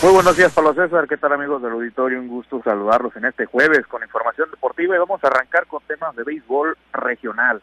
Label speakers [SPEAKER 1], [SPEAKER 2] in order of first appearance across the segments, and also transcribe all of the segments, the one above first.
[SPEAKER 1] Muy buenos días, Pablo César. ¿Qué tal, amigos del auditorio? Un gusto saludarlos en este jueves con información deportiva y vamos a arrancar con temas de béisbol regional.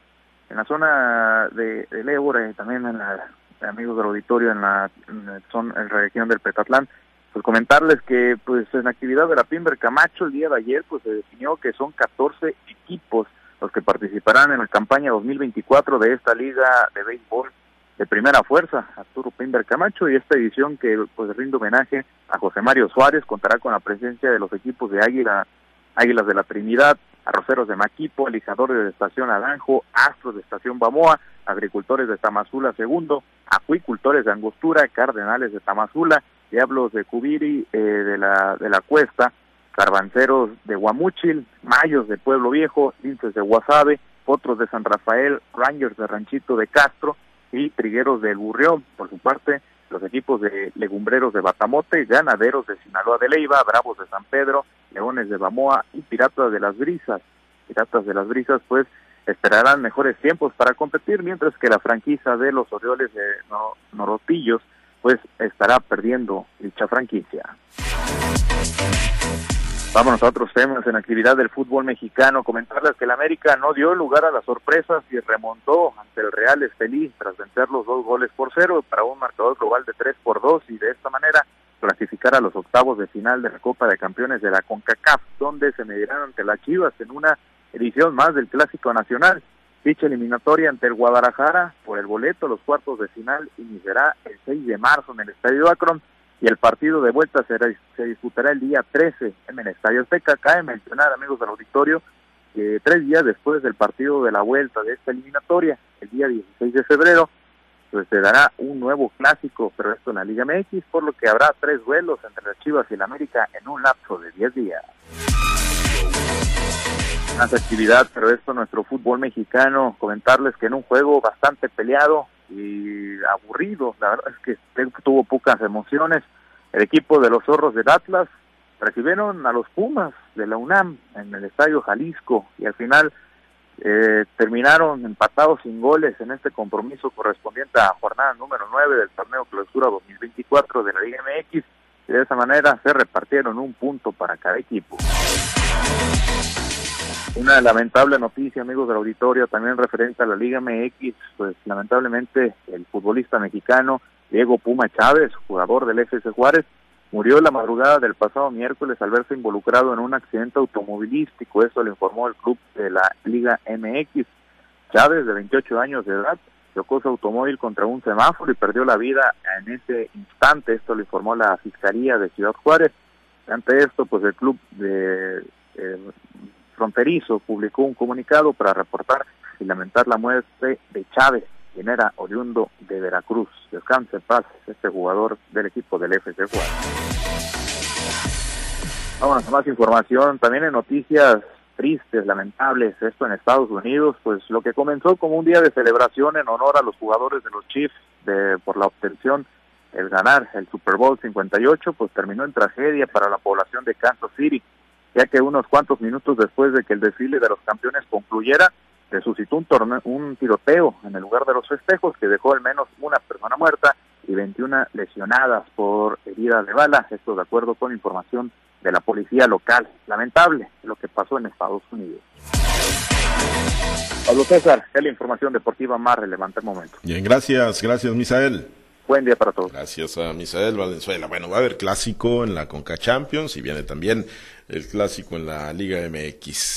[SPEAKER 1] En la zona de, de y también en la, amigos del auditorio en la, en la región del Petatlán, pues comentarles que pues en la actividad de la Pimber Camacho el día de ayer pues se definió que son 14 equipos los que participarán en la campaña 2024 de esta liga de béisbol de primera fuerza, Arturo Pimber Camacho, y esta edición que pues rinde homenaje a José Mario Suárez contará con la presencia de los equipos de Águila, Águilas de la Trinidad, Arroceros de Maquipo, Alijadores de Estación Aranjo, Astros de Estación Bamoa, Agricultores de Tamazula Segundo, Acuicultores de Angostura, Cardenales de Tamazula, Diablos de Cubiri eh, de, la, de la Cuesta, Carbanceros de Guamuchil, Mayos de Pueblo Viejo, Linces de Guasave, Potros de San Rafael, Rangers de Ranchito de Castro, y Trigueros del Burrión. Por su parte, los equipos de Legumbreros de Batamote, Ganaderos de Sinaloa de Leiva, Bravos de San Pedro, Leones de Bamoa y Piratas de las Brisas. Piratas de las Brisas, pues, esperarán mejores tiempos para competir, mientras que la franquicia de los Orioles de Norotillos, pues, estará perdiendo dicha franquicia. Vámonos a otros temas en actividad del fútbol mexicano. Comentarles que el América no dio lugar a las sorpresas y remontó ante el Real Estelí tras vencer los dos goles por cero para un marcador global de tres por dos y de esta manera clasificar a los octavos de final de la Copa de Campeones de la CONCACAF, donde se medirán ante las Chivas en una edición más del Clásico Nacional. Dicha eliminatoria ante el Guadalajara por el boleto los cuartos de final iniciará el 6 de marzo en el Estadio Akron y el partido de vuelta se, disputará el día 13 en el Estadio Azteca. Cabe mencionar, amigos del auditorio, que tres días después del partido de la vuelta de esta eliminatoria, el día 16 de febrero, pues se dará un nuevo clásico, pero esto en la Liga MX, por lo que habrá tres vuelos entre las Chivas y la América en un lapso de 10 días. Más actividad, pero esto nuestro fútbol mexicano, comentarles que en un juego bastante peleado, y aburrido. La verdad es que tuvo pocas emociones. El equipo de los zorros del Atlas recibieron a los Pumas de la UNAM en el Estadio Jalisco y al final eh, terminaron empatados sin goles en este compromiso correspondiente a jornada número 9 del torneo clausura 2024 de la Liga MX y de esa manera se repartieron un punto para cada equipo. Una lamentable noticia, amigos del auditorio, también referente a la Liga MX, pues lamentablemente el futbolista mexicano Diego Puma Chávez, jugador del FC Juárez, murió la madrugada del pasado miércoles al verse involucrado en un accidente automovilístico, eso lo informó el club de la Liga MX. Chávez, de 28 años de edad, chocó su automóvil contra un semáforo y perdió la vida en ese instante, esto lo informó la Fiscalía de Ciudad Juárez. Ante esto, pues el club de fronterizo publicó un comunicado para reportar y lamentar la muerte de Chávez, quien era oriundo de Veracruz. Descanse en paz este jugador del equipo del FC Juárez. Vamos a más información, también en noticias tristes, lamentables, esto en Estados Unidos, pues lo que comenzó como un día de celebración en honor a los jugadores de los Chiefs de, por la obtención, el ganar el Super Bowl 58, pues terminó en tragedia para la población de Kansas City ya que unos cuantos minutos después de que el desfile de los campeones concluyera, se suscitó un, un tiroteo en el lugar de los festejos que dejó al menos una persona muerta y 21 lesionadas por herida de bala, esto de acuerdo con información de la policía local. Lamentable lo que pasó en Estados Unidos. Pablo César, es la información deportiva más relevante al momento.
[SPEAKER 2] Bien, gracias, gracias Misael.
[SPEAKER 1] Buen día para todos.
[SPEAKER 2] Gracias a Misael Valenzuela. Bueno, va a haber clásico en la Conca Champions y viene también el clásico en la Liga MX.